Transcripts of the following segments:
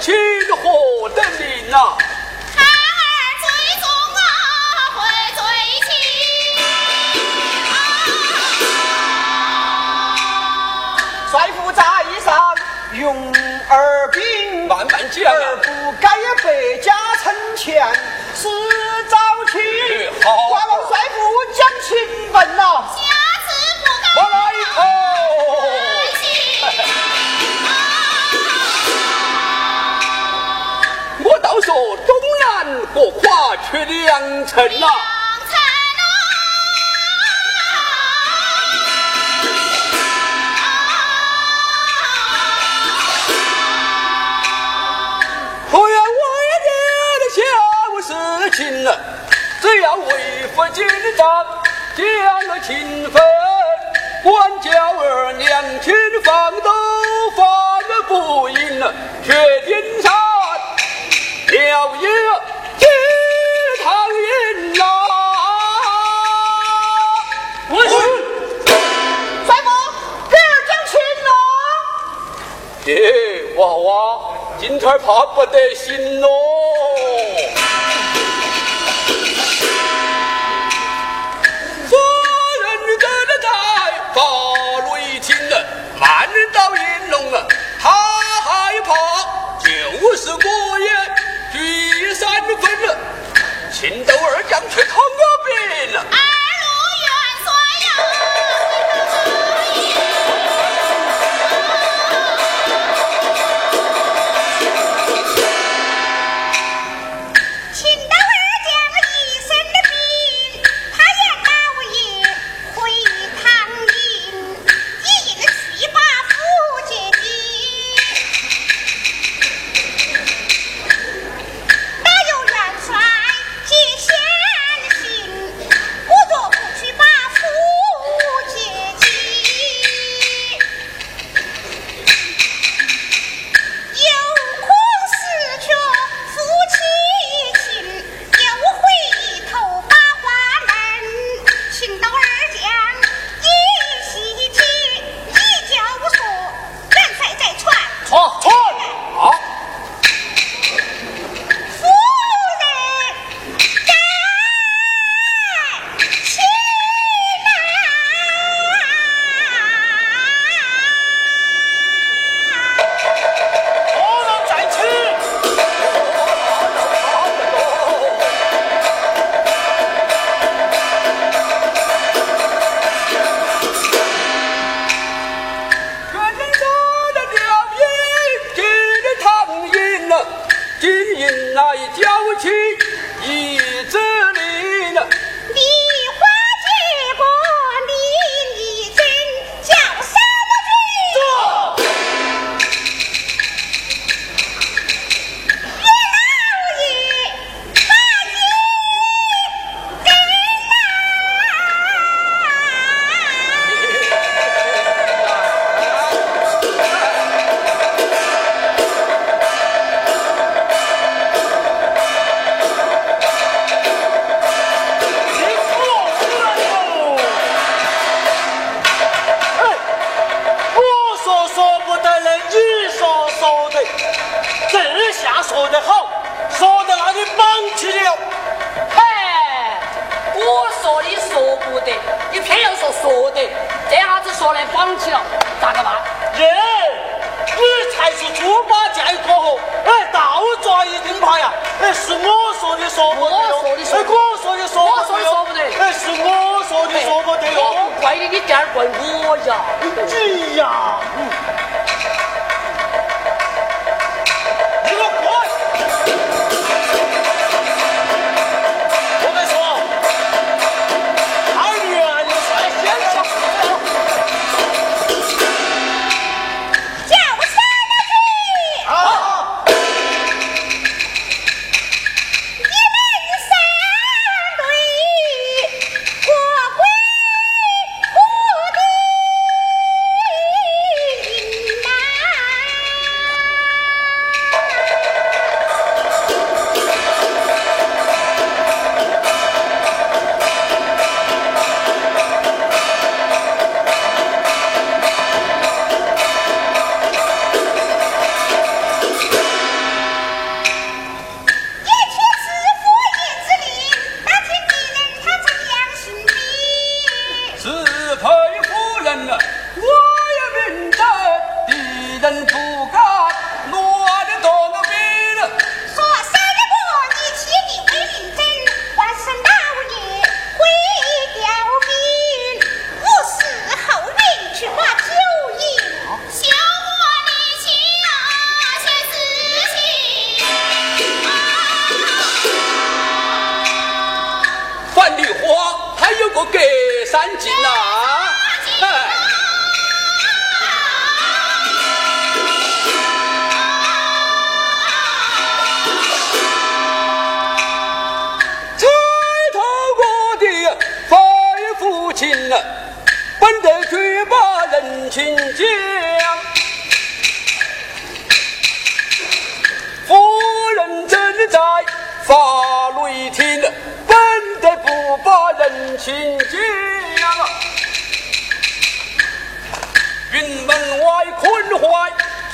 请何等灵？儿最啊，会最。帅在上，勇而兵，万万金儿不该百家称前，是早去。好，寡王帅父讲情分呐。说中原和跨却良辰呐。只要为父尽忠，将了情分，管教儿娘亲房都放不赢，却天上。我的心怪你你这样怪我呀。你呀嗯。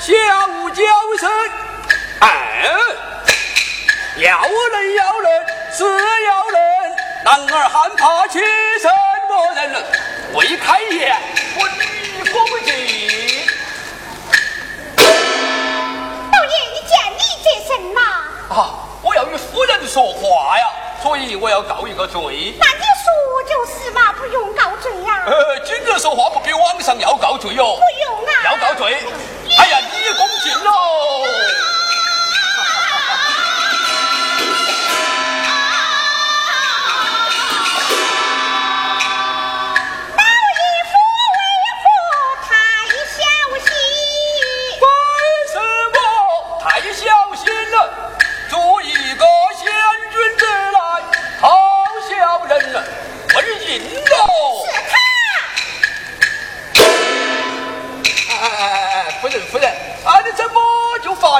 坏小娇生，哎，要人要人是要人，男儿汉怕起什么人呢？未开言，我你不及。道爷，你见你这身呐？啊，我要与夫人说话呀，所以我要告一个罪。那你说就是嘛，不用告罪呀、呃，今日说话不比网上要告罪哟。不用啊。要告罪。哎呀，你恭敬喽。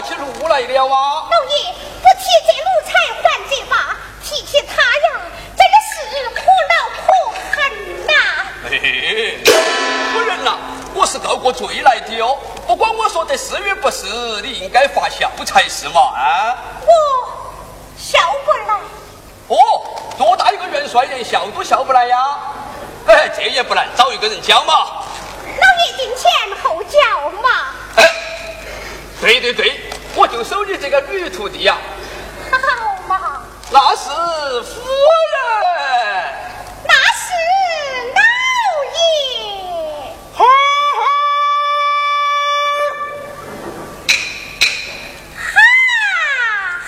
起怒来了啊？老爷不提这奴才还这把，提起他呀，真的是苦恼苦恨呐、嘿嘿，夫人呐、我是告过罪来的哦。不管我说的是与不是，你应该发笑才是嘛啊！我笑不来，哦，多大一个元帅，连笑都笑不来呀？哎，这也不难，找一个人教嘛。老爷定前后教嘛。哎，对对对，我就收你这个女徒弟呀、好嘛，那是夫人。那是老爷。哈哈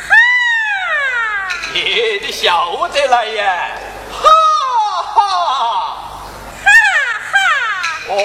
哈，耶，你笑得来耶！哈哈。哈哈，哦，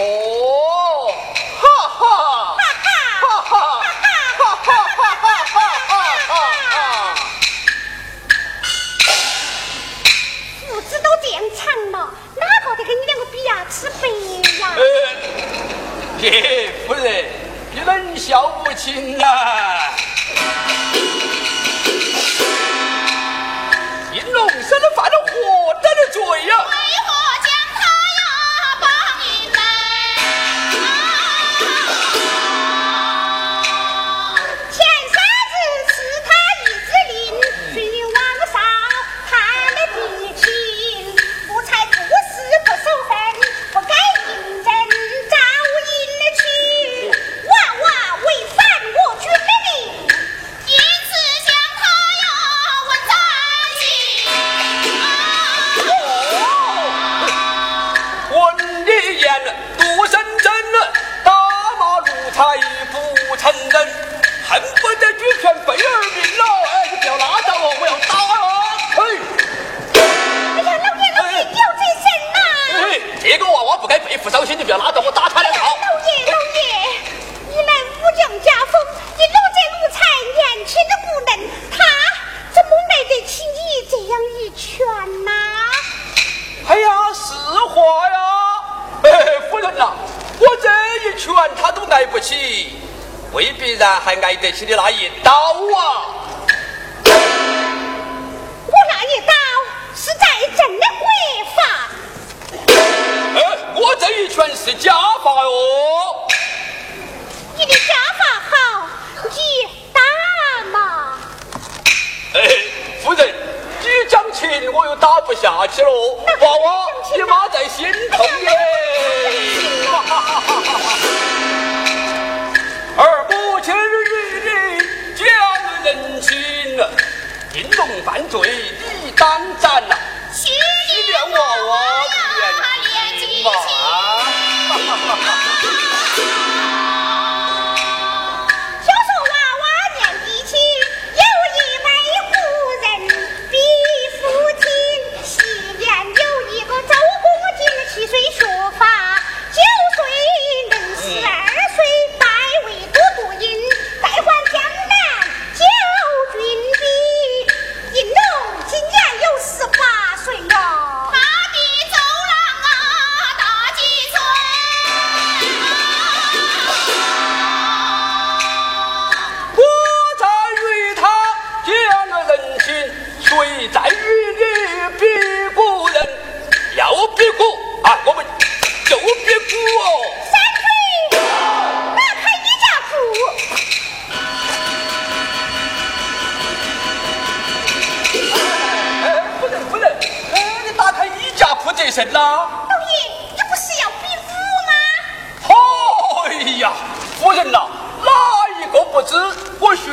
还挨得起的那一刀啊！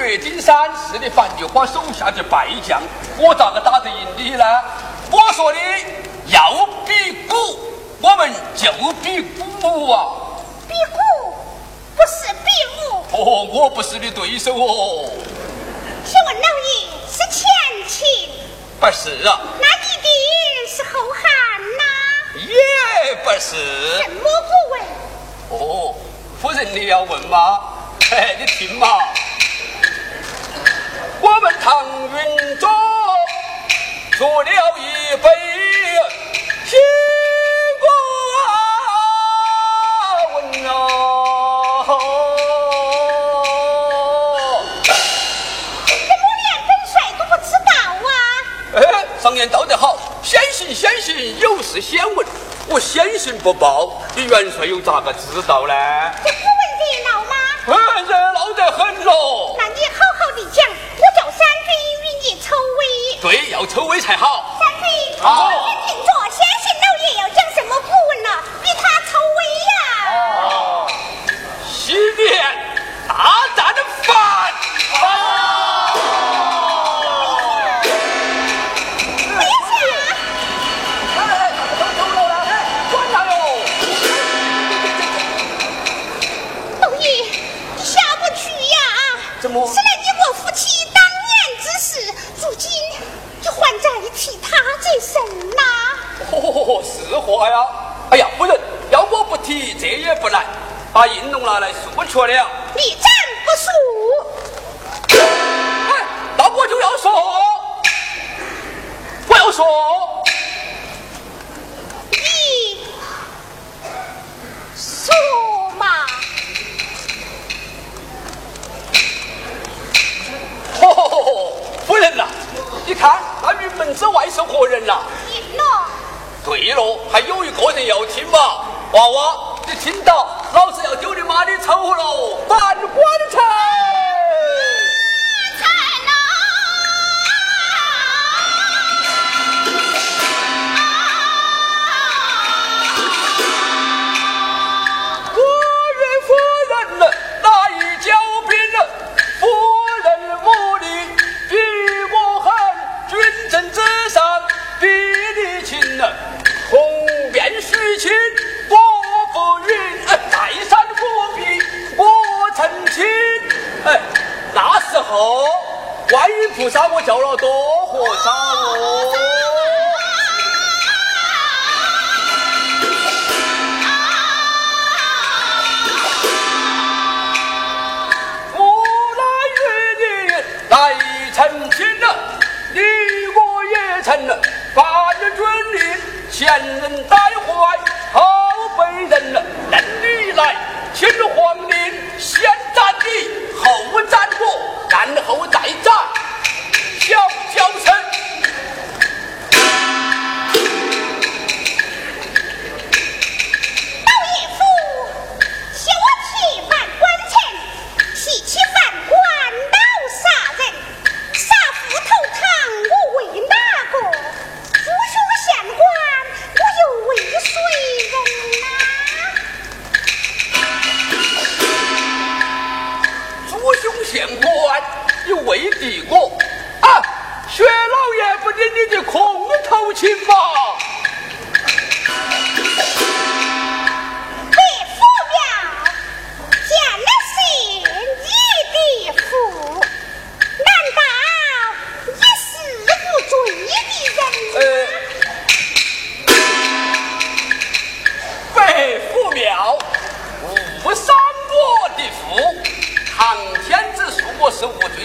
岳金山是你樊菊花手下的败将，我咋个打得赢你呢？我说的要比鼓，我们就比鼓啊！比鼓不是比武。哦，我不是你对手哦。请问老爷是前秦？不是啊。那一定是后汉呐？也不是。什么不问？哦，夫人你要问吗？哎，你听嘛。我们唐云中做了一杯新国文啊。哎上言道得好，先行先行，有事先问。我先行不报，你元帅又咋个知道呢？这不问热闹吗？嗯，热闹得很喽。那你好好的讲，围。对，要抽尾才好。好，拿来说出了。你真不说。哎，那我就要说，我要说。你说嘛。哦，夫人呐，你看那云门之外是何人呐？对喽，还有一个人要听嘛。娃娃，你听到，老子要丢你妈的丑喽！反官城。菩萨，我叫了多和尚哦。我来与你来成亲了，你我也成了，犯了军令，前人带坏，后辈人了，认你来，请皇陵先斩你，后斩我，然后再斩。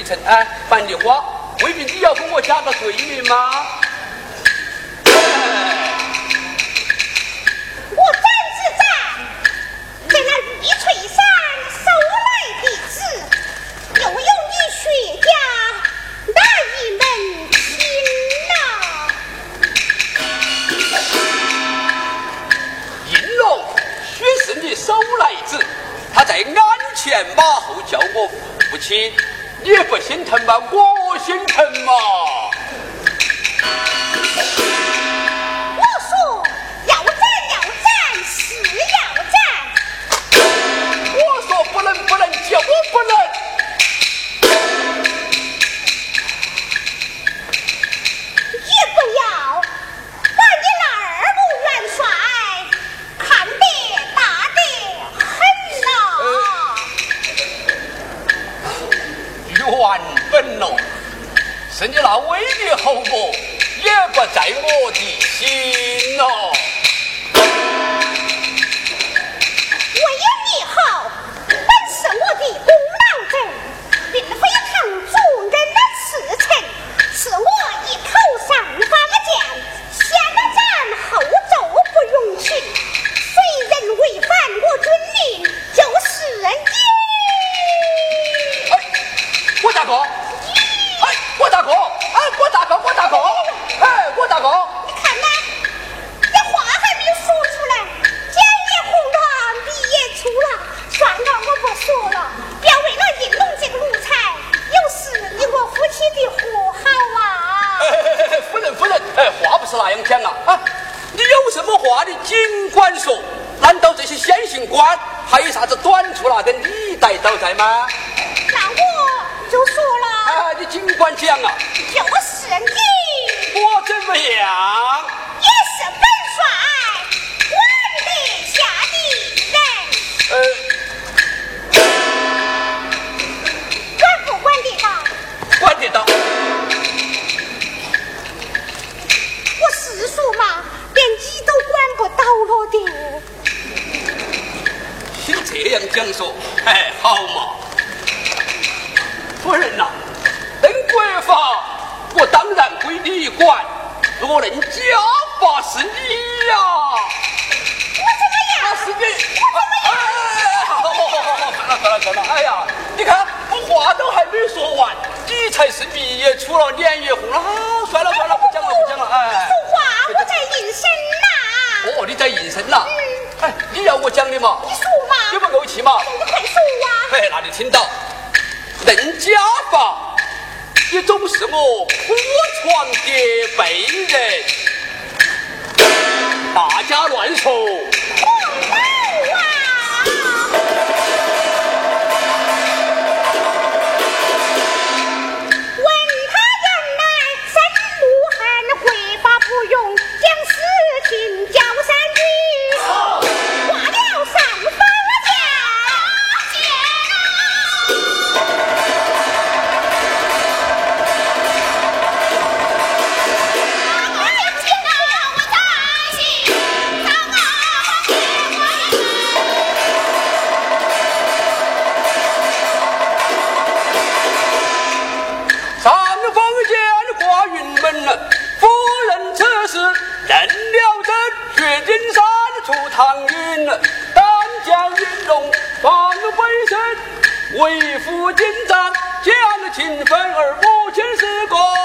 是无罪臣，哎，樊梨花。未必你要跟我加个罪名吗？我怎知在在那玉翠山收来的子，又有你薛家哪一门亲呐？应龙许是你收来子，他在鞍前马后叫我父亲。你不心疼吗？我心疼嘛！你尽管说，难道这些先行官还有啥子短处拿给李代都在吗？那我就说了。哎，你尽管讲啊。又是你。我怎么样？这样讲说，哎，好嘛。夫人呐，登国法，我当然归你管。如果家法是你呀。我怎么样是你？我没。哎，好好好好好，算了算了算了。哎呀，你看我话都还没说完，你才是鼻也出了脸也红了。算了算了，不讲了不讲了。哎。说话，我在应声呐。哦，你在应声呐。你要我讲的嘛？你说嘛你不怄气嘛你快说啊嘿那你听到？人家吧你总是我铺床叠被人大家乱说为，为父尽责，尽俺的分；而母亲是个。